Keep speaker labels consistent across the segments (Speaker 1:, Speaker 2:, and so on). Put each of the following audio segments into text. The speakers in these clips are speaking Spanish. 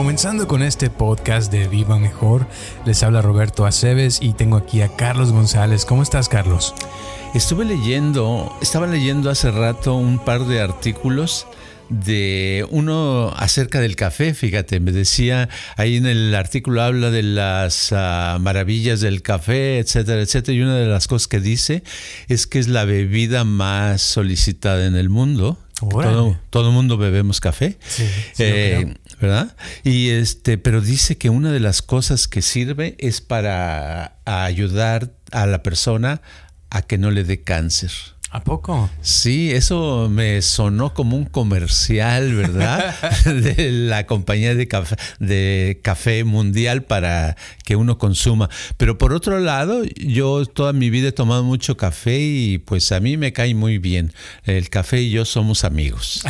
Speaker 1: comenzando con este podcast de Viva Mejor, les habla Roberto Aceves y tengo aquí a Carlos González. ¿Cómo estás, Carlos?
Speaker 2: Estuve leyendo, estaba leyendo hace rato un par de artículos de uno acerca del café, fíjate, me decía, ahí en el artículo habla de las uh, maravillas del café, etcétera, etcétera, y una de las cosas que dice es que es la bebida más solicitada en el mundo. Todo, el mundo bebemos café,
Speaker 1: Sí, sí,
Speaker 2: eh, ¿verdad? Y este, pero dice que una de las cosas que sirve es para ayudar a la persona a que no le dé cáncer.
Speaker 1: ¿A poco?
Speaker 2: Sí, eso me sonó como un comercial, ¿verdad? de la compañía de café, de café mundial para que uno consuma. Pero por otro lado, yo toda mi vida he tomado mucho café y pues a mí me cae muy bien. El café y yo somos amigos.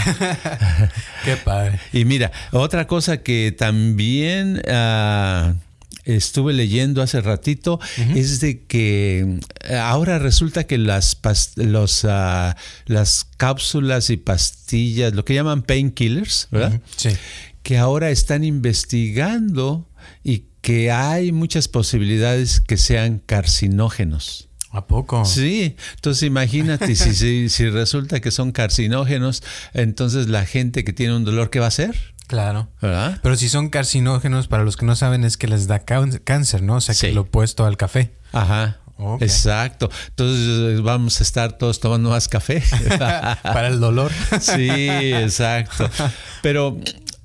Speaker 1: Qué padre.
Speaker 2: Y mira, otra cosa que también... Uh, estuve leyendo hace ratito uh -huh. es de que ahora resulta que las los uh, las cápsulas y pastillas, lo que llaman painkillers, ¿verdad?
Speaker 1: Uh -huh. Sí.
Speaker 2: Que ahora están investigando y que hay muchas posibilidades que sean carcinógenos.
Speaker 1: ¿A poco?
Speaker 2: Sí, entonces imagínate si, si, si, resulta que son carcinógenos, entonces la gente que tiene un dolor, ¿qué va a hacer?
Speaker 1: Claro.
Speaker 2: ¿verdad?
Speaker 1: Pero si son carcinógenos, para los que no saben, es que les da cáncer, ¿no? O sea, que
Speaker 2: sí.
Speaker 1: lo opuesto al café.
Speaker 2: Ajá. Okay. Exacto. Entonces vamos a estar todos tomando más café.
Speaker 1: para el dolor.
Speaker 2: sí, exacto. Pero,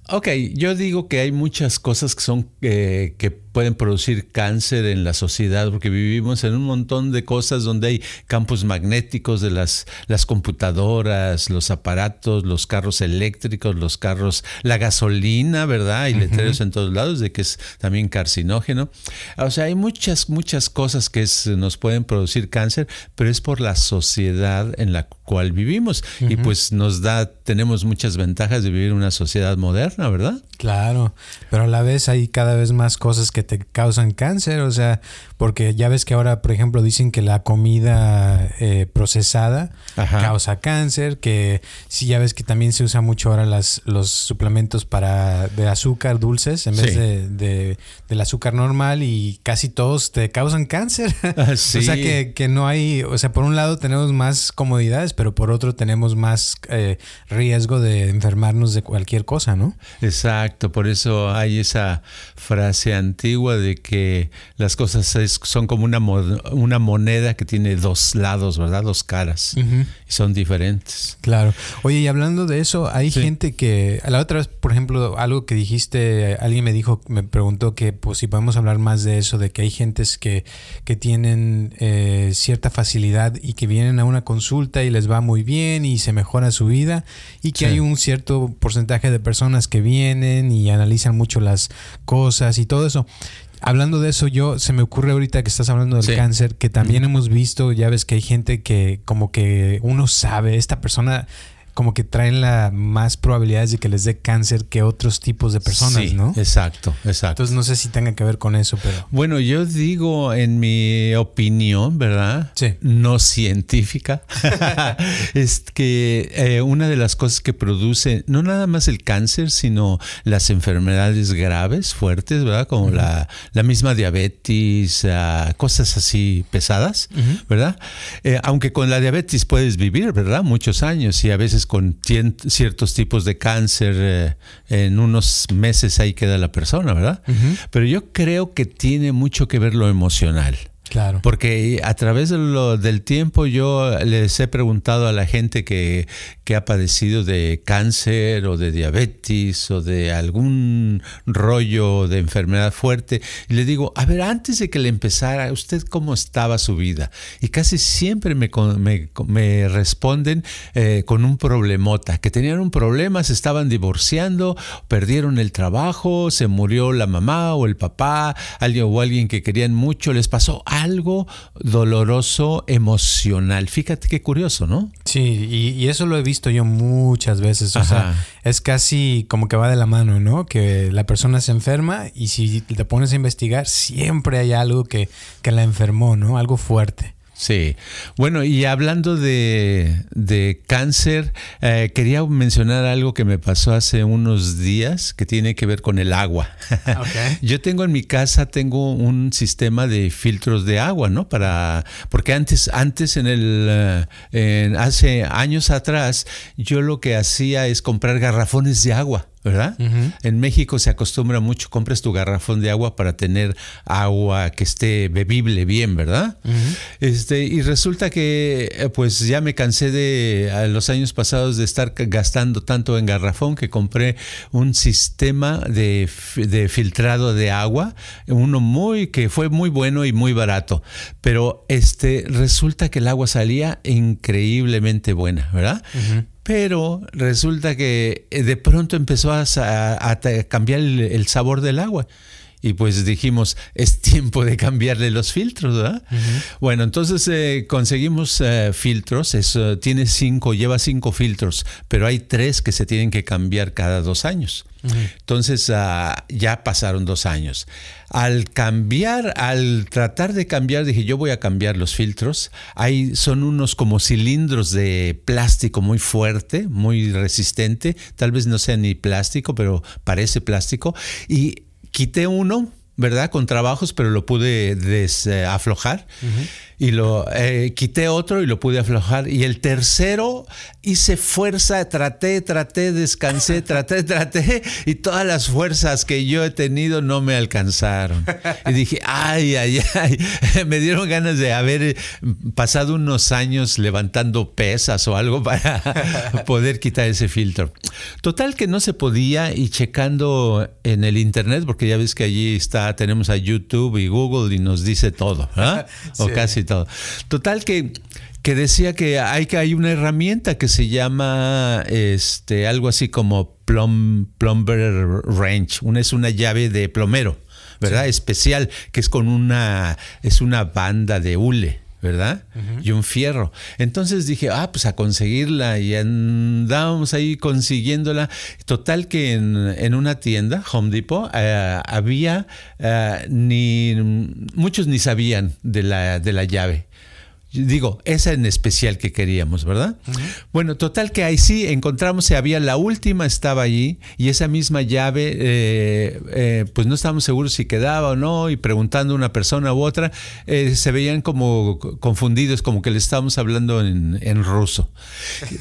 Speaker 2: ok, yo digo que hay muchas cosas que son eh, que pueden producir cáncer en la sociedad porque vivimos en un montón de cosas donde hay campos magnéticos de las, las computadoras, los aparatos, los carros eléctricos, los carros, la gasolina, ¿verdad? Hay letreros uh -huh. en todos lados de que es también carcinógeno. O sea, hay muchas, muchas cosas que es, nos pueden producir cáncer, pero es por la sociedad en la cual vivimos. Uh -huh. Y pues nos da, tenemos muchas ventajas de vivir en una sociedad moderna, ¿verdad?
Speaker 1: Claro, pero a la vez hay cada vez más cosas que te causan cáncer, o sea, porque ya ves que ahora, por ejemplo, dicen que la comida eh, procesada Ajá. causa cáncer, que sí, ya ves que también se usa mucho ahora las, los suplementos para de azúcar dulces en vez
Speaker 2: sí.
Speaker 1: de, de, del azúcar normal y casi todos te causan cáncer.
Speaker 2: Ah, sí.
Speaker 1: o sea, que, que, no hay, o sea, por un lado tenemos más comodidades, pero por otro tenemos más eh, riesgo de enfermarnos de cualquier cosa, ¿no?
Speaker 2: Exacto, por eso hay esa frase antigua de que las cosas es, son como una, una moneda que tiene dos lados, ¿verdad? Dos caras. Uh -huh. Y son diferentes.
Speaker 1: Claro. Oye, y hablando de eso, hay sí. gente que, la otra vez, por ejemplo, algo que dijiste, alguien me dijo, me preguntó que pues si podemos hablar más de eso, de que hay gentes que, que tienen eh, cierta facilidad y que vienen a una consulta y les va muy bien y se mejora su vida y que sí. hay un cierto porcentaje de personas que vienen y analizan mucho las cosas y todo eso. Hablando de eso, yo se me ocurre ahorita que estás hablando del sí. cáncer, que también hemos visto, ya ves que hay gente que como que uno sabe, esta persona como que traen la más probabilidades de que les dé cáncer que otros tipos de personas,
Speaker 2: sí,
Speaker 1: ¿no?
Speaker 2: Exacto, exacto.
Speaker 1: Entonces no sé si tenga que ver con eso, pero.
Speaker 2: Bueno, yo digo en mi opinión, ¿verdad?
Speaker 1: Sí.
Speaker 2: No científica, es que eh, una de las cosas que produce no nada más el cáncer, sino las enfermedades graves, fuertes, ¿verdad? Como uh -huh. la, la, misma diabetes, uh, cosas así pesadas, uh -huh. ¿verdad? Eh, aunque con la diabetes puedes vivir, ¿verdad? Muchos años y a veces con ciertos tipos de cáncer eh, en unos meses ahí queda la persona, ¿verdad? Uh -huh. Pero yo creo que tiene mucho que ver lo emocional.
Speaker 1: Claro.
Speaker 2: Porque a través de lo, del tiempo yo les he preguntado a la gente que, que, ha padecido de cáncer o de diabetes o de algún rollo de enfermedad fuerte y le digo, a ver, antes de que le empezara, ¿usted cómo estaba su vida? Y casi siempre me, me, me responden eh, con un problemota, que tenían un problema, se estaban divorciando, perdieron el trabajo, se murió la mamá o el papá, alguien o alguien que querían mucho, les pasó algo doloroso emocional. Fíjate qué curioso, ¿no?
Speaker 1: Sí, y, y eso lo he visto yo muchas veces. O Ajá. sea, es casi como que va de la mano, ¿no? Que la persona se enferma y si te pones a investigar, siempre hay algo que, que la enfermó, ¿no? Algo fuerte.
Speaker 2: Sí, bueno, y hablando de, de cáncer, eh, quería mencionar algo que me pasó hace unos días que tiene que ver con el agua. Okay. Yo tengo en mi casa, tengo un sistema de filtros de agua, ¿no? Para, porque antes, antes en el, eh, hace años atrás, yo lo que hacía es comprar garrafones de agua. ¿Verdad? En México se acostumbra mucho, compras tu garrafón de agua para tener agua que esté bebible bien, ¿verdad? este, y resulta que eh, pues ya me cansé de a los años pasados de estar gastando tanto en garrafón que compré un sistema de, de filtrado de agua, uno muy que fue muy bueno y muy barato, pero este resulta que el agua salía increíblemente buena, ¿verdad? Pero resulta que eh, de pronto empezó a, cambiar el, sabor del agua y pues dijimos, es tiempo de cambiarle los filtros, ¿verdad? Bueno, entonces eh, conseguimos eh, filtros, eso, tiene cinco, lleva cinco filtros, pero hay tres que se tienen que cambiar cada dos años. Entonces ah, ya pasaron dos años. Al cambiar, al tratar de cambiar, dije yo voy a cambiar los filtros. Hay, son unos como cilindros de plástico muy fuerte, muy resistente. Tal vez no sea ni plástico, pero parece plástico. Y quité uno, ¿verdad? Con trabajos, pero lo pude desaflojar y lo eh, quité otro y lo pude aflojar. Y el tercero hice fuerza, traté, traté, descansé, traté, traté, y todas las fuerzas que yo he tenido no me alcanzaron. Y dije, ay, ay, ay, me dieron ganas de haber pasado unos años levantando pesas o algo para poder quitar ese filtro. Total que no se podía y checando en el internet, porque ya ves que allí está, tenemos a YouTube y Google y nos dice todo, ¿ah? o casi todo. Total que, que decía que hay, que hay una herramienta que se llama este, algo así como plum, plumber wrench. Una es una llave de plomero, ¿verdad? Especial, que es con una, es una banda de hule. ¿Verdad? Y un fierro. Entonces dije, ah, pues a conseguirla y andábamos ahí consiguiéndola. Total que en, una tienda, Home Depot, eh, había, eh, ni, muchos ni sabían de la, de la llave. Digo, esa en especial que queríamos, ¿verdad? Bueno, total que ahí sí encontramos, se había la última, estaba allí, y esa misma llave, eh, eh, pues no estábamos seguros si quedaba o no, y preguntando a una persona u otra, eh, se veían como confundidos, como que le estábamos hablando en, en ruso.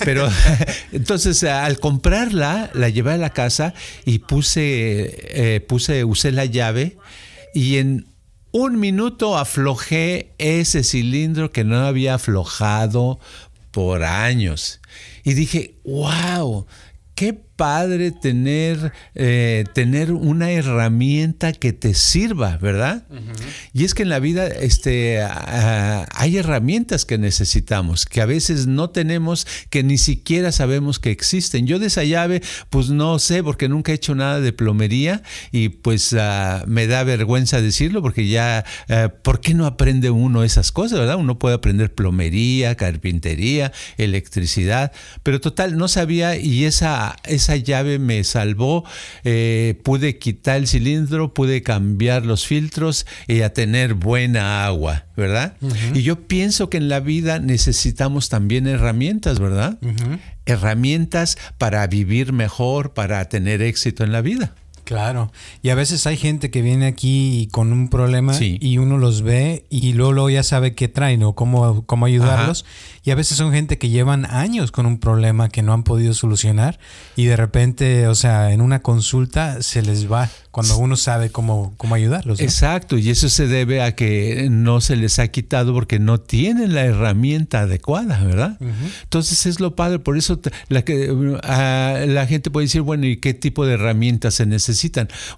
Speaker 2: Pero entonces al comprarla, la llevé a la casa y puse, puse, usé la llave, y en un minuto aflojé ese cilindro que no había aflojado por años. Y dije, wow, qué padre tener, eh, tener una herramienta que te sirva, ¿verdad? Y es que en la vida este, hay herramientas que necesitamos, que a veces no tenemos, que ni siquiera sabemos que existen. Yo de esa llave, pues no sé, porque nunca he hecho nada de plomería y pues ah, me da vergüenza decirlo, porque ya, ah, ¿por qué no aprende uno esas cosas, verdad? Uno puede aprender plomería, carpintería, electricidad, pero total, no sabía y esa esa llave me salvó, eh, pude quitar el cilindro, pude cambiar los filtros y a tener buena agua, ¿verdad? Y yo pienso que en la vida necesitamos también herramientas, ¿verdad? Herramientas para vivir mejor, para tener éxito en la vida.
Speaker 1: Claro, y a veces hay gente que viene aquí con un problema y uno los ve y luego, ya sabe qué traen o cómo, cómo ayudarlos. Y a veces son gente que llevan años con un problema que no han podido solucionar y de repente, o sea, en una consulta se les va cuando uno sabe cómo, cómo ayudarlos.
Speaker 2: Exacto, y eso se debe a que no se les ha quitado porque no tienen la herramienta adecuada, ¿verdad? Entonces es lo padre, por eso la, que, la gente puede decir, bueno, ¿y qué tipo de herramientas se necesitan?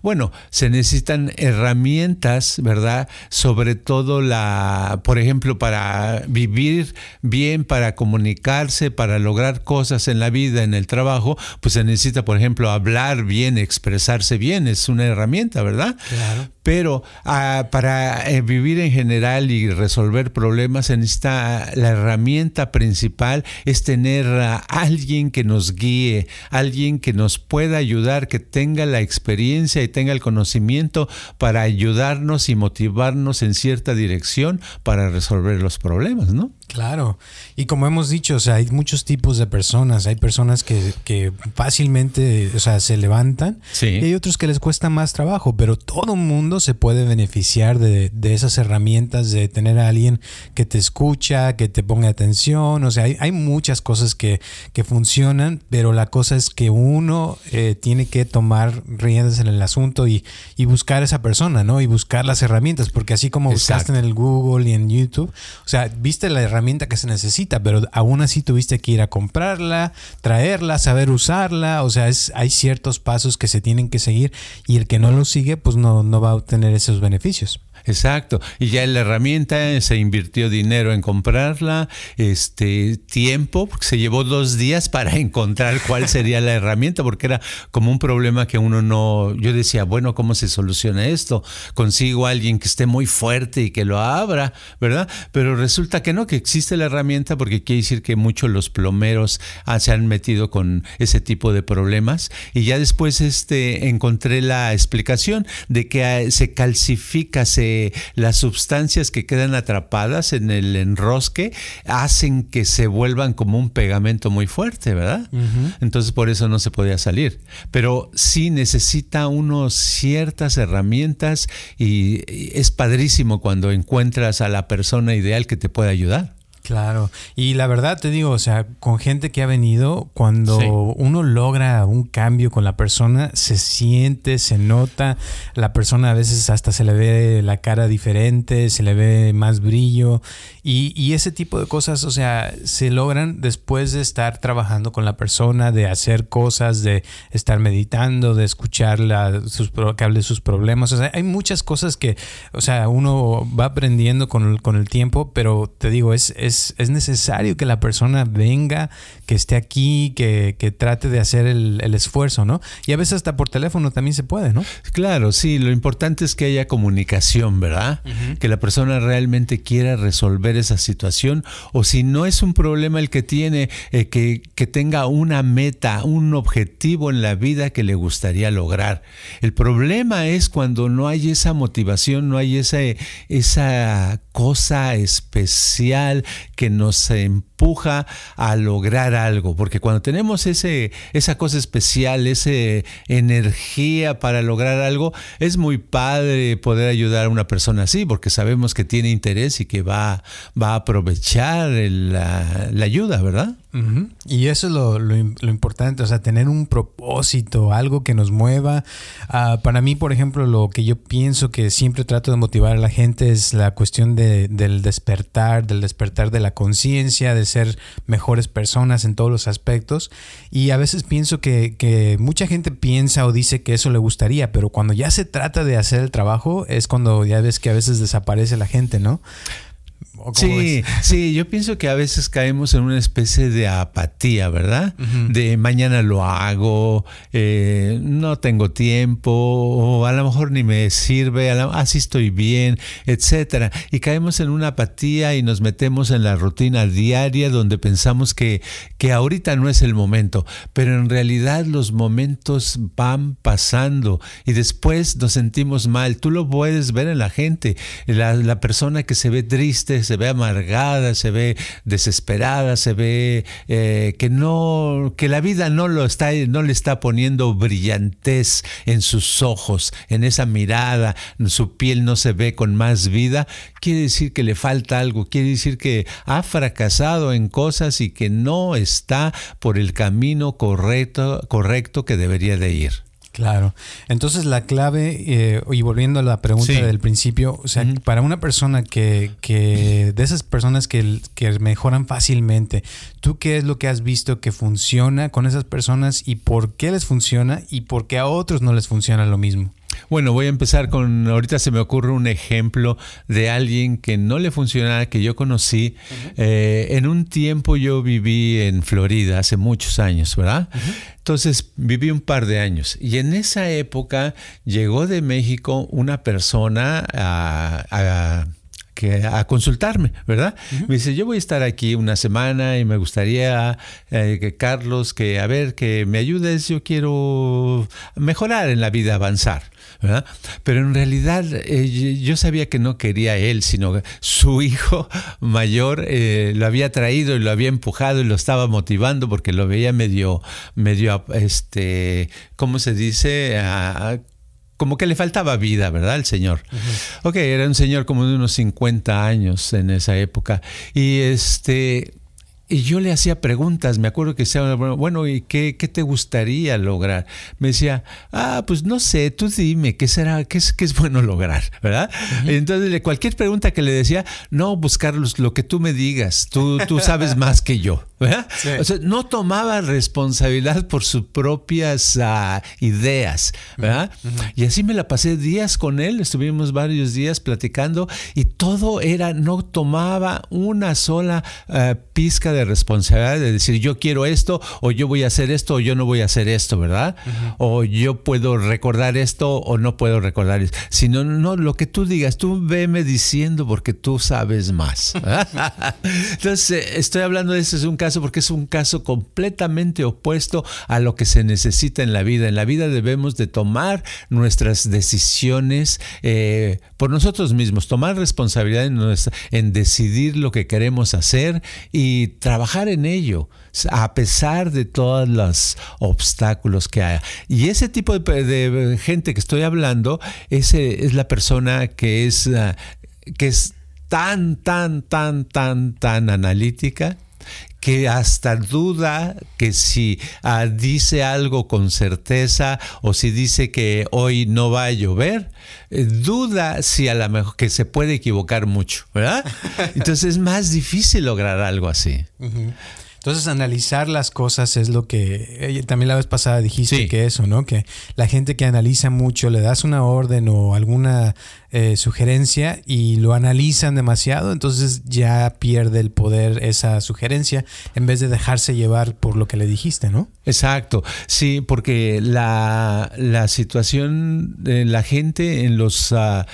Speaker 2: Bueno, se necesitan herramientas, ¿verdad? Sobre todo la, por ejemplo, para vivir bien, para comunicarse, para lograr cosas en la vida, en el trabajo, pues se necesita, por ejemplo, hablar bien, expresarse bien, es una herramienta, ¿verdad? Claro. Pero ah, para eh, vivir en general y resolver problemas se necesita la herramienta principal es tener a alguien que nos guíe, alguien que nos pueda ayudar, que tenga la experiencia experiencia y tenga el conocimiento para ayudarnos y motivarnos en cierta dirección para resolver los problemas, ¿no?
Speaker 1: Claro, y como hemos dicho, o sea, hay muchos tipos de personas. Hay personas que, que fácilmente, o sea, se levantan y hay otros que les cuesta más trabajo, pero todo mundo se puede beneficiar de, de, esas herramientas, de tener a alguien que te escucha, que te ponga atención. O sea, hay, hay muchas cosas que, que, funcionan, pero la cosa es que uno eh, tiene que tomar riendas en el asunto y, y, buscar a esa persona, ¿no? Y buscar las herramientas, porque así como buscaste en el Google y en YouTube, o sea, viste la herramienta herramienta que se necesita, pero aún así tuviste que ir a comprarla, traerla, saber usarla, o sea, es, hay ciertos pasos que se tienen que seguir y el que no los sigue, pues no, no va a obtener esos beneficios.
Speaker 2: Exacto. Y ya la herramienta se invirtió dinero en comprarla, este tiempo, porque se llevó dos días para encontrar cuál sería la herramienta, porque era como un problema que uno no. Yo decía, bueno, ¿cómo se soluciona esto? Consigo a alguien que esté muy fuerte y que lo abra, ¿verdad? Pero resulta que no, que existe la herramienta, porque quiere decir que muchos los plomeros ah, se han metido con ese tipo de problemas. Y ya después este, encontré la explicación de que ah, se calcifica, se las sustancias que quedan atrapadas en el enrosque hacen que se vuelvan como un pegamento muy fuerte, ¿verdad? Entonces por eso no se podía salir. Pero sí necesita uno ciertas herramientas y es padrísimo cuando encuentras a la persona ideal que te pueda ayudar.
Speaker 1: Claro, y la verdad te digo, o sea, con gente que ha venido, cuando uno logra un cambio con la persona, se siente, se nota, la persona a veces hasta se le ve la cara diferente, se le ve más brillo, y, y ese tipo de cosas, o sea, se logran después de estar trabajando con la persona, de hacer cosas, de estar meditando, de escuchar sus, que hable sus problemas, o sea, hay muchas cosas que, o sea, uno va aprendiendo con, con el tiempo, pero te digo, es, es es, necesario que la persona venga, que esté aquí, que, trate de hacer el, esfuerzo, ¿no? Y a veces hasta por teléfono también se puede, ¿no?
Speaker 2: Claro, sí, lo importante es que haya comunicación, ¿verdad? Que la persona realmente quiera resolver esa situación o si no es un problema el que tiene, eh, que, que tenga una meta, un objetivo en la vida que le gustaría lograr. El problema es cuando no hay esa motivación, no hay esa, esa cosa especial que nos empuja a lograr algo, porque cuando tenemos ese, esa cosa especial, esa energía para lograr algo, es muy padre poder ayudar a una persona así, porque sabemos que tiene interés y que va, va a aprovechar la, la ayuda, ¿verdad?
Speaker 1: Y eso es lo, lo, importante, o sea, tener un propósito, algo que nos mueva. Ah, para mí, por ejemplo, lo que yo pienso que siempre trato de motivar a la gente es la cuestión de, del despertar, del despertar de la conciencia, de ser mejores personas en todos los aspectos. Y a veces pienso que, que mucha gente piensa o dice que eso le gustaría, pero cuando ya se trata de hacer el trabajo es cuando ya ves que a veces desaparece la gente, ¿no?
Speaker 2: Sí, sí, yo pienso que a veces caemos en una especie de apatía, ¿verdad? De mañana lo hago, eh, no tengo tiempo, o a lo mejor ni me sirve, así estoy bien, etcétera. Y caemos en una apatía y nos metemos en la rutina diaria donde pensamos que, que ahorita no es el momento, pero en realidad los momentos van pasando y después nos sentimos mal. Tú lo puedes ver en la gente, la, la persona que se ve triste, se ve amargada, se ve desesperada, se ve eh, que no, que la vida no lo está, no le está poniendo brillantez en sus ojos, en esa mirada, su piel no se ve con más vida, quiere decir que le falta algo, quiere decir que ha fracasado en cosas y que no está por el camino correcto, correcto que debería de ir.
Speaker 1: Claro. Entonces la clave, eh, y volviendo a la pregunta del principio, o sea, para una persona que, que de esas personas que, que, mejoran fácilmente, ¿tú qué es lo que has visto que funciona con esas personas y por qué les funciona y por qué a otros no les funciona lo mismo?
Speaker 2: Bueno, voy a empezar con, ahorita se me ocurre un ejemplo de alguien que no le funcionaba, que yo conocí. Eh, en un tiempo yo viví en Florida, hace muchos años, ¿verdad? Entonces viví un par de años y en esa época llegó de México una persona a que a consultarme, ¿verdad? Me dice, yo voy a estar aquí una semana y me gustaría eh, que Carlos, que a ver, que me ayudes, yo quiero mejorar en la vida, avanzar. ¿verdad? Pero en realidad eh, yo sabía que no quería él, sino su hijo mayor eh, lo había traído y lo había empujado y lo estaba motivando porque lo veía medio, medio, este, ¿cómo se dice? Como que le faltaba vida, ¿verdad? El señor. Ok, era un señor como de unos 50 años en esa época. Y este y yo le hacía preguntas, me acuerdo que decía, bueno, ¿y qué, te gustaría lograr? Me decía, ah, pues no sé, tú dime, ¿qué será, qué es, qué es bueno lograr? ¿Verdad? Entonces, cualquier pregunta que le decía, no, buscar lo que tú me digas, tú, tú sabes más que yo. ¿verdad? O sea, no tomaba responsabilidad por sus propias ah, ideas, ¿verdad? Y así me la pasé días con él, estuvimos varios días platicando y todo era, no tomaba una sola uh, pizca de responsabilidad de decir yo quiero esto o yo voy a hacer esto o yo no voy a hacer esto, ¿verdad? O yo puedo recordar esto o no puedo recordar esto. Sino, no, lo que tú digas, tú veme diciendo porque tú sabes más. Entonces, estoy hablando de eso, es un caso porque es un caso completamente opuesto a lo que se necesita en la vida. En la vida debemos de tomar nuestras decisiones eh, por nosotros mismos, tomar responsabilidad en, en decidir lo que queremos hacer y trabajar en ello, a pesar de todos los obstáculos que haya. Y ese tipo de, gente que estoy hablando, es la persona que es, ah, que es tan, tan, tan, tan, tan analítica que hasta duda que si ah, dice algo con certeza o si dice que hoy no va a llover, eh, duda si a lo mejor que se puede equivocar mucho, ¿verdad? Entonces es más difícil lograr algo así.
Speaker 1: Entonces, analizar las cosas es lo que eh, también la vez pasada dijiste que eso, ¿no? Que la gente que analiza mucho le das una orden o alguna eh, sugerencia y lo analizan demasiado, entonces ya pierde el poder esa sugerencia en vez de dejarse llevar por lo que le dijiste, ¿no?
Speaker 2: Exacto, sí, porque la, situación de la gente en los uh,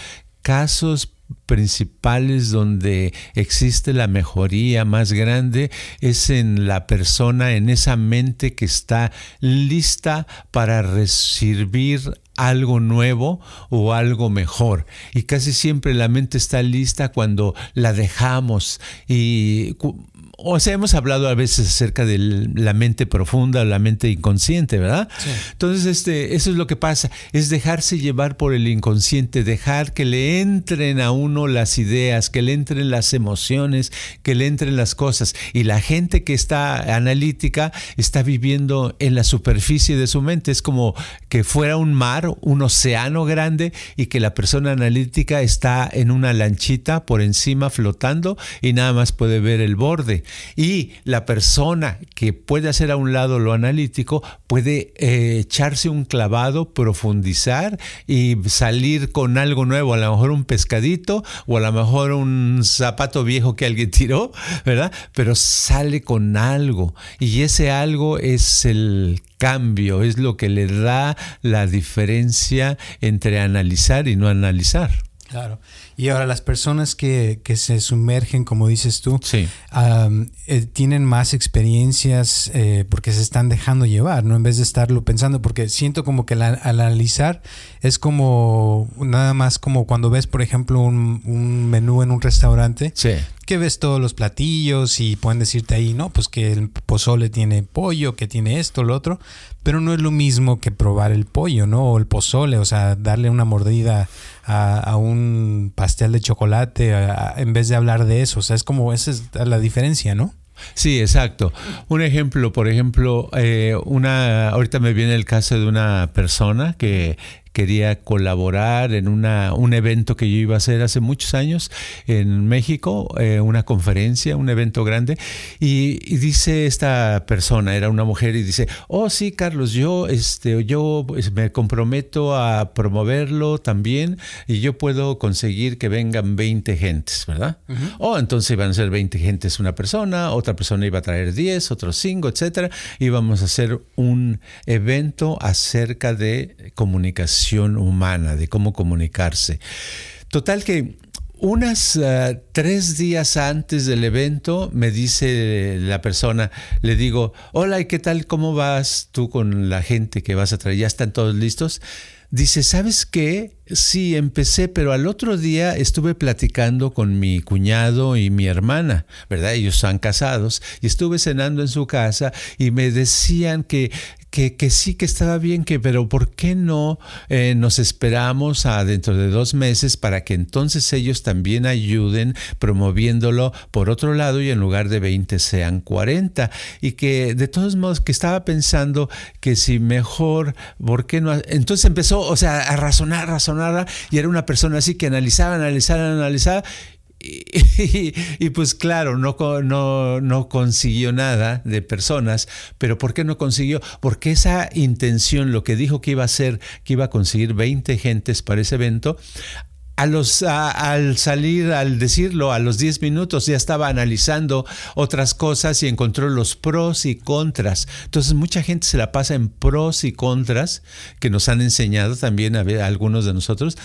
Speaker 2: casos principales donde existe la mejoría más grande es en la persona, en esa mente que está lista para recibir algo nuevo o algo mejor. Y casi siempre la mente está lista cuando la dejamos y o sea, hemos hablado a veces acerca de la mente profunda, la mente inconsciente, ¿verdad? Entonces, este, eso es lo que pasa, es dejarse llevar por el inconsciente, dejar que le entren a uno las ideas, que le entren las emociones, que le entren las cosas. Y la gente que está analítica está viviendo en la superficie de su mente, es como que fuera un mar, un océano grande y que la persona analítica está en una lanchita por encima flotando y nada más puede ver el borde. Y la persona que puede hacer a un lado lo analítico puede eh, echarse un clavado, profundizar y salir con algo nuevo, a lo mejor un pescadito o a lo mejor un zapato viejo que alguien tiró, ¿verdad? Pero sale con algo y ese algo es el cambio, es lo que le da la diferencia entre analizar y no analizar.
Speaker 1: Claro. Y ahora las personas que, se sumergen, como dices tú, eh, tienen más experiencias eh, porque se están dejando llevar, ¿no? En vez de estarlo pensando, porque siento como que al analizar es como nada más como cuando ves, por ejemplo, un, un menú en un restaurante. Sí que ves todos los platillos y pueden decirte ahí, no, pues que el pozole tiene pollo, que tiene esto, lo otro, pero no es lo mismo que probar el pollo, ¿no? O el pozole, o sea, darle una mordida a, un pastel de chocolate en vez de hablar de eso, o sea, es como, esa es la diferencia, ¿no?
Speaker 2: Sí, exacto. Un ejemplo, por ejemplo, eh, una, ahorita me viene el caso de una persona que quería colaborar en una, un evento que yo iba a hacer hace muchos años en México, eh, una conferencia, un evento grande, y, dice esta persona, era una mujer, y dice, oh sí, Carlos, yo, este, yo pues, me comprometo a promoverlo también y yo puedo conseguir que vengan 20 gentes, ¿verdad? Oh, entonces iban a ser 20 gentes una persona, otra persona iba a traer 10, otros 5, etcétera, y vamos a hacer un evento acerca de comunicación humana, de cómo comunicarse. Total que Unas uh, tres días antes del evento me dice la persona, le digo, hola, ¿y qué tal? ¿Cómo vas tú con la gente que vas a traer? ¿Ya están todos listos? Dice, ¿sabes qué? Sí, empecé, pero al otro día estuve platicando con mi cuñado y mi hermana, ¿verdad? Ellos son casados y estuve cenando en su casa y me decían que, que, que, sí que estaba bien, que, pero ¿por qué no eh, nos esperamos a dentro de dos meses para que entonces ellos también ayuden promoviéndolo por otro lado y en lugar de 20 sean 40? Y que de todos modos que estaba pensando que si mejor, ¿por qué no? Entonces empezó, o sea, a razonar, razonar, y era una persona así que analizaba, analizaba, analizaba y, pues claro, no, no, no, consiguió nada de personas, pero ¿por qué no consiguió? Porque esa intención, lo que dijo que iba a hacer, que iba a conseguir 20 gentes para ese evento, a los, al salir, al decirlo, a los 10 minutos ya estaba analizando otras cosas y encontró los pros y contras. Entonces mucha gente se la pasa en pros y contras que nos han enseñado también a, ver, algunos de nosotros.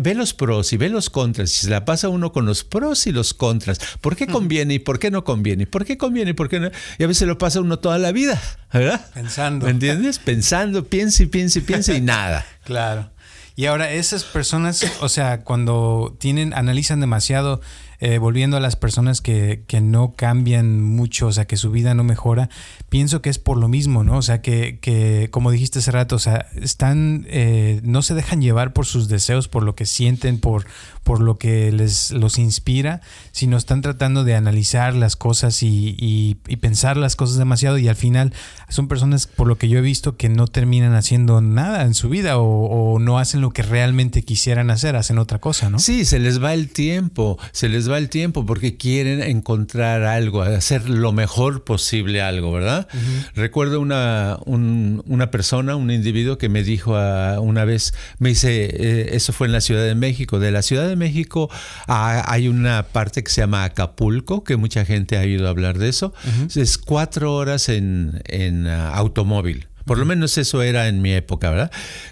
Speaker 2: ve los pros y ve los contras. Y se la pasa uno con los pros y los contras. ¿Por qué conviene y por qué no conviene? ¿Por qué conviene y por qué no? Y a veces lo pasa uno toda la vida, ¿verdad?
Speaker 1: Pensando.
Speaker 2: ¿Me entiendes? Pensando, piensa y piensa y piensa y nada.
Speaker 1: Claro. Y ahora esas personas, o sea, cuando tienen, analizan demasiado, eh, volviendo a las personas que, que, no cambian mucho, o sea, que su vida no mejora, pienso que es por lo mismo, ¿no? O sea, que, que como dijiste hace rato, o sea, están, eh, no se dejan llevar por sus deseos, por lo que sienten, por, por lo que les los inspira, sino están tratando de analizar las cosas y, y, pensar las cosas demasiado y al final son personas, por lo que yo he visto, que no terminan haciendo nada en su vida o, o no hacen lo que realmente quisieran hacer, hacen otra cosa, ¿no?
Speaker 2: Sí, se les va el tiempo, se les va el tiempo porque quieren encontrar algo, hacer lo mejor posible algo, ¿verdad? Recuerdo una, una persona, un individuo que me dijo una vez, me dice, eh, eso fue en la Ciudad de México, de la Ciudad de México hay una parte que se llama Acapulco, que mucha gente ha oído hablar de eso, es cuatro horas en, en uh, automóvil. Por lo menos eso era en mi época, ¿verdad?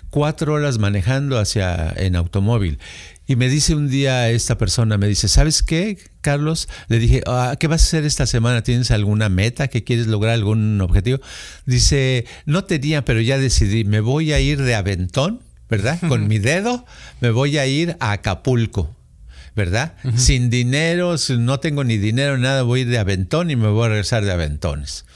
Speaker 2: Cuatro horas manejando hacia en automóvil. Y me dice un día esta persona, me dice, ¿sabes qué, Carlos? Le dije, ah, ¿qué vas a hacer esta semana? ¿Tienes alguna meta que quieres lograr, algún objetivo? Dice, no tenía, pero ya decidí, me voy a ir de aventón, ¿verdad? Con mi dedo, me voy a ir a Acapulco. ¿verdad? Sin dinero, no tengo ni dinero, nada, voy de aventón y me voy a regresar de aventones.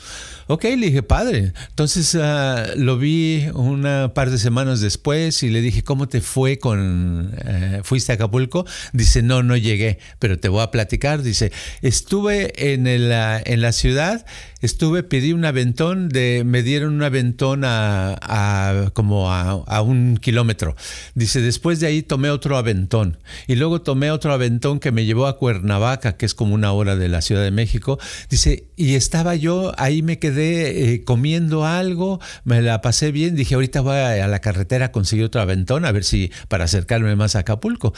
Speaker 2: Ok, le dije, padre. Entonces uh, lo vi una par de semanas después y le dije, ¿cómo te fue con... Uh, ¿Fuiste a Acapulco? Dice, no, no llegué, pero te voy a platicar. Dice, estuve en, el, uh, en la ciudad, estuve, pedí un aventón, me dieron un aventón a, a como a, a, un kilómetro. Dice, después de ahí tomé otro aventón y luego tomé otro aventón que me llevó a Cuernavaca, que es como una hora de la Ciudad de México. Dice, y estaba yo, ahí me quedé eh, comiendo algo, me la pasé bien, dije ahorita voy a, la carretera a conseguir otro aventón, a ver si para acercarme más a Acapulco.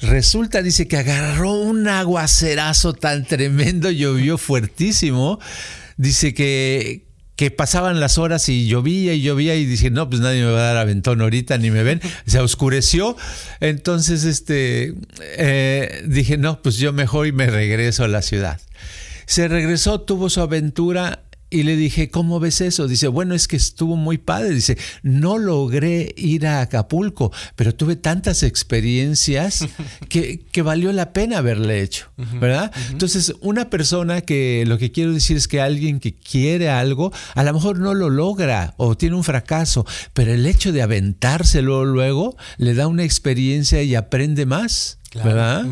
Speaker 2: Resulta, dice que agarró un aguacerazo tan tremendo, llovió fuertísimo. Dice que, que pasaban las horas y llovía y llovía y dije, no, pues nadie me va a dar aventón ahorita, ni me ven. Se oscureció. Entonces, este, eh, dije, no, pues yo mejor y me regreso a la ciudad. Se regresó, tuvo su aventura y le dije, ¿cómo ves eso? Dice, bueno, es que estuvo muy padre. Dice, no logré ir a Acapulco, pero tuve tantas experiencias que, que valió la pena haberle hecho, ¿verdad? Entonces, una persona que lo que quiero decir es que alguien que quiere algo, a lo mejor no lo logra o tiene un fracaso, pero el hecho de aventárselo luego le da una experiencia y aprende más, ¿verdad?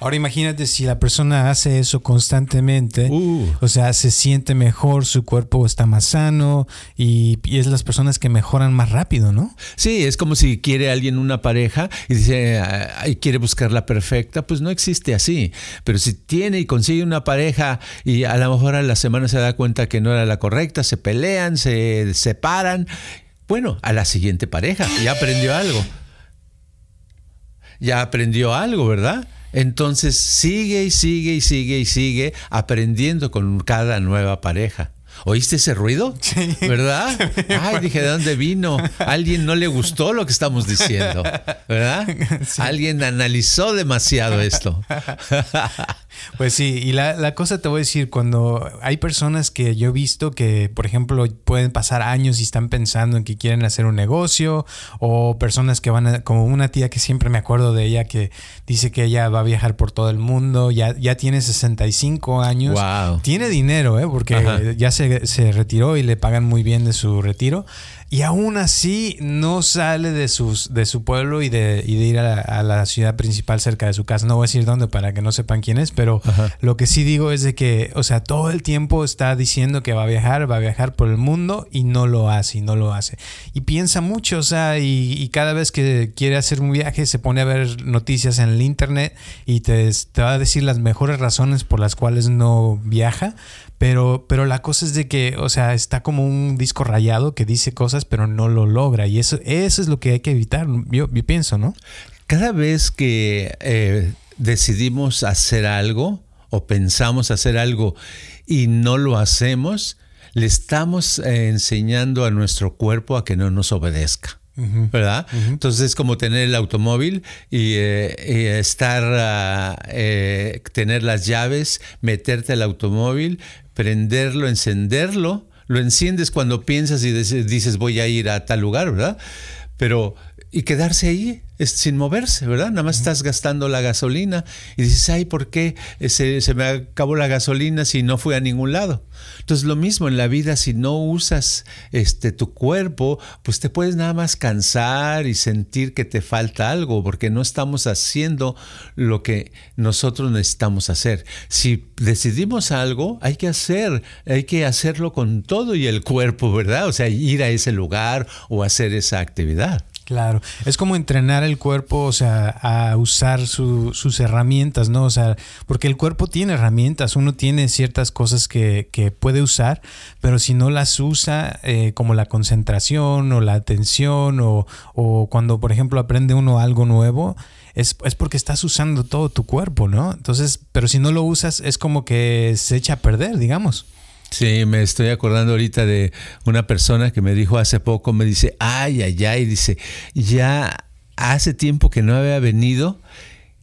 Speaker 1: Ahora imagínate si la persona hace eso constantemente, uh. o sea, se siente mejor, su cuerpo está más sano y, es las personas que mejoran más rápido, ¿no?
Speaker 2: Sí, es como si quiere alguien una pareja y dice, y quiere buscar la perfecta, pues no existe así. Pero si tiene y consigue una pareja y a lo mejor a la semana se da cuenta que no era la correcta, se pelean, se separan, bueno, a la siguiente pareja, ya aprendió algo. Ya aprendió algo, ¿verdad? Entonces sigue y sigue y sigue y sigue aprendiendo con cada nueva pareja. ¿Oíste ese ruido? Sí. ¿Verdad? Ay, dije, ¿de dónde vino? alguien no le gustó lo que estamos diciendo, ¿verdad? Alguien analizó demasiado esto.
Speaker 1: Pues sí, y la, la, cosa te voy a decir, cuando hay personas que yo he visto que, por ejemplo, pueden pasar años y están pensando en que quieren hacer un negocio, o personas que van a, como una tía que siempre me acuerdo de ella que dice que ella va a viajar por todo el mundo, ya, ya tiene 65 años,
Speaker 2: wow.
Speaker 1: tiene dinero, ¿eh? porque ya se, se retiró y le pagan muy bien de su retiro, y aún así no sale de, sus, de su pueblo y de, y de ir a la, ciudad principal cerca de su casa. No voy a decir dónde para que no sepan quién es, pero lo que sí digo es de que, o sea, todo el tiempo está diciendo que va a viajar, va a viajar por el mundo y no lo hace, y no lo hace. Y piensa mucho, o sea, y, cada vez que quiere hacer un viaje se pone a ver noticias en el internet y te, te va a decir las mejores razones por las cuales no viaja pero, pero la cosa es de que, o sea, está como un disco rayado que dice cosas, pero no lo logra. Y eso, eso es lo que hay que evitar, yo, pienso, ¿no?
Speaker 2: Cada vez que eh, decidimos hacer algo o pensamos hacer algo y no lo hacemos, le estamos eh, enseñando a nuestro cuerpo a que no nos obedezca. ¿verdad? Entonces es como tener el automóvil y, eh, estar, ah, tener las llaves, meterte al automóvil, prenderlo, encenderlo. Lo enciendes cuando piensas y dices voy a ir a tal lugar, ¿verdad? Pero y quedarse ahí es, sin moverse, ¿verdad? Nada más estás gastando la gasolina y dices, ay, ¿por qué se, se, me acabó la gasolina si no fui a ningún lado? Entonces lo mismo en la vida, si no usas este, tu cuerpo, pues te puedes nada más cansar y sentir que te falta algo porque no estamos haciendo lo que nosotros necesitamos hacer. Si decidimos algo, hay que hacer, hay que hacerlo con todo y el cuerpo, ¿verdad? O sea, ir a ese lugar o hacer esa actividad.
Speaker 1: Claro, es como entrenar el cuerpo, o sea, a usar sus herramientas, ¿no? O sea, porque el cuerpo tiene herramientas, uno tiene ciertas cosas que, que puede usar, pero si no las usa, eh, como la concentración o la atención, o, o, cuando, por ejemplo, aprende uno algo nuevo, es, es porque estás usando todo tu cuerpo, ¿no? Entonces, pero si no lo usas, es como que se echa a perder, digamos.
Speaker 2: Sí, me estoy acordando ahorita de una persona que me dijo hace poco, me dice, ay, ay, ay, dice, ya hace tiempo que no había venido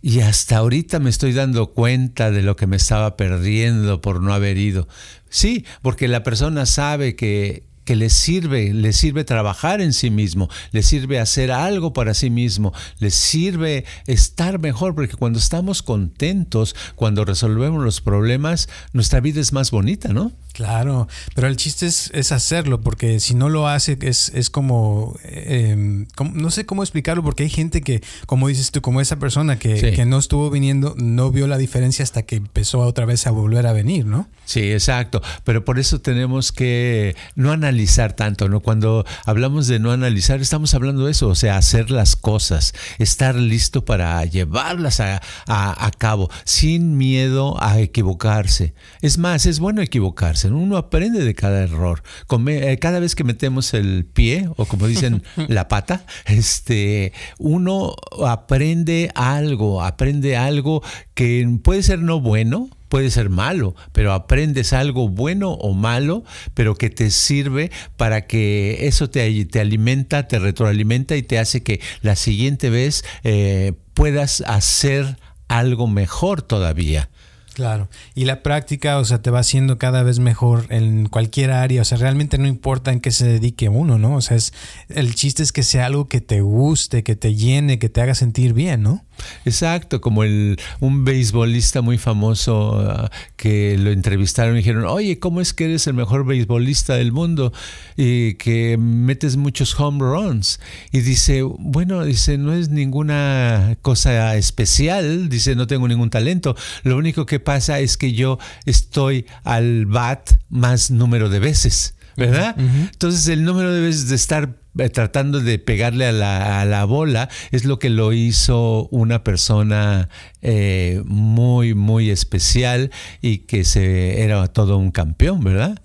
Speaker 2: y hasta ahorita me estoy dando cuenta de lo que me estaba perdiendo por no haber ido. Sí, porque la persona sabe que, que le sirve, le sirve trabajar en sí mismo, le sirve hacer algo para sí mismo, le sirve estar mejor, porque cuando estamos contentos, cuando resolvemos los problemas, nuestra vida es más bonita, ¿no?
Speaker 1: Claro, pero el chiste es, hacerlo, porque si no lo hace es, es como, em, no sé cómo explicarlo, porque hay gente que, como dices tú, como esa persona que, que, no estuvo viniendo, no vio la diferencia hasta que empezó otra vez a volver a venir, ¿no?
Speaker 2: Sí, exacto, pero por eso tenemos que no analizar tanto, ¿no? Cuando hablamos de no analizar, estamos hablando de eso, o sea, hacer las cosas, estar listo para llevarlas a, a cabo, sin miedo a equivocarse. Es más, es bueno equivocarse uno aprende de cada error. Eh, cada vez que metemos el pie, o como dicen, la pata, este, uno aprende algo, aprende algo que puede ser no bueno, puede ser malo, pero aprendes algo bueno o malo, pero que te sirve para que eso te, te alimenta, te retroalimenta y te hace que la siguiente vez eh, puedas hacer algo mejor todavía.
Speaker 1: Claro, y la práctica, o sea, te va haciendo cada vez mejor en cualquier área, o sea, realmente no importa en qué se dedique uno, ¿no? O sea, es, el chiste es que sea algo que te guste, que te llene, que te haga sentir bien, ¿no?
Speaker 2: Exacto, como el, un beisbolista muy famoso ah, que lo entrevistaron y dijeron, oye, ¿cómo es que eres el mejor beisbolista del mundo y que metes muchos home runs? Y dice, bueno, dice, no es ninguna cosa especial, dice, no tengo ningún talento, lo único que pasa es que yo estoy al bat más número de veces. ¿verdad? Entonces el número de veces de estar tratando de pegarle a la, a la, bola es lo que lo hizo una persona eh, muy, muy especial y que se, era todo un campeón, ¿verdad?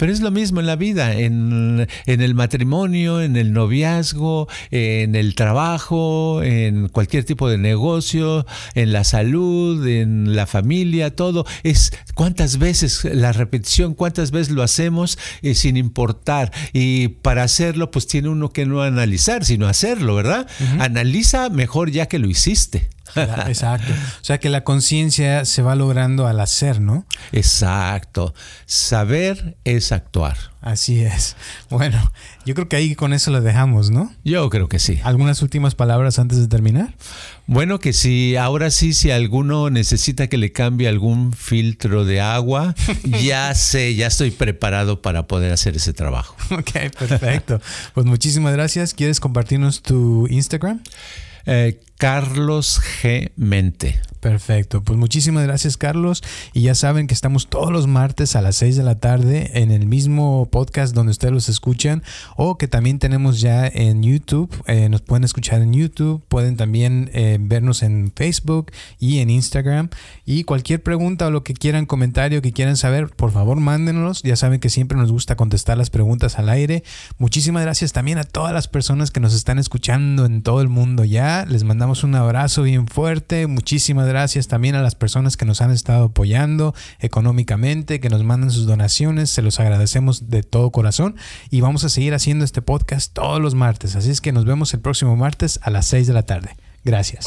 Speaker 2: Pero es lo mismo en la vida, en, en el matrimonio, en el noviazgo, en el trabajo, en cualquier tipo de negocio, en la salud, en la familia, todo. Es cuántas veces la repetición, cuántas veces lo hacemos eh, sin importar. Y para hacerlo, pues tiene uno que no analizar, sino hacerlo, ¿verdad? Analiza mejor ya que lo hiciste.
Speaker 1: Exacto. O sea que la conciencia se va logrando al hacer, ¿no?
Speaker 2: Exacto. Saber es actuar.
Speaker 1: Así es. Bueno, yo creo que ahí con eso lo dejamos, ¿no?
Speaker 2: Yo creo que sí.
Speaker 1: ¿Algunas últimas palabras antes de terminar?
Speaker 2: Bueno, que si ahora sí, si alguno necesita que le cambie algún filtro de agua, ya sé, ya estoy preparado para poder hacer ese trabajo.
Speaker 1: Ok, perfecto. Pues muchísimas gracias. ¿Quieres compartirnos tu Instagram?
Speaker 2: Eh, Carlos G. Mente.
Speaker 1: Perfecto, pues muchísimas gracias Carlos y ya saben que estamos todos los martes a las 6 de la tarde en el mismo podcast donde ustedes los escuchan o que también tenemos ya en YouTube, eh, nos pueden escuchar en YouTube, pueden también eh, vernos en Facebook y en Instagram y cualquier pregunta o lo que quieran, comentario que quieran saber, por favor mándenlos, ya saben que siempre nos gusta contestar las preguntas al aire. Muchísimas gracias también a todas las personas que nos están escuchando en todo el mundo ya, les un abrazo bien fuerte, muchísimas gracias también a las personas que nos han estado apoyando económicamente, que nos mandan sus donaciones, se los agradecemos de todo corazón y vamos a seguir haciendo este podcast todos los martes, así es que nos vemos el próximo martes a las 6 de la tarde. Gracias.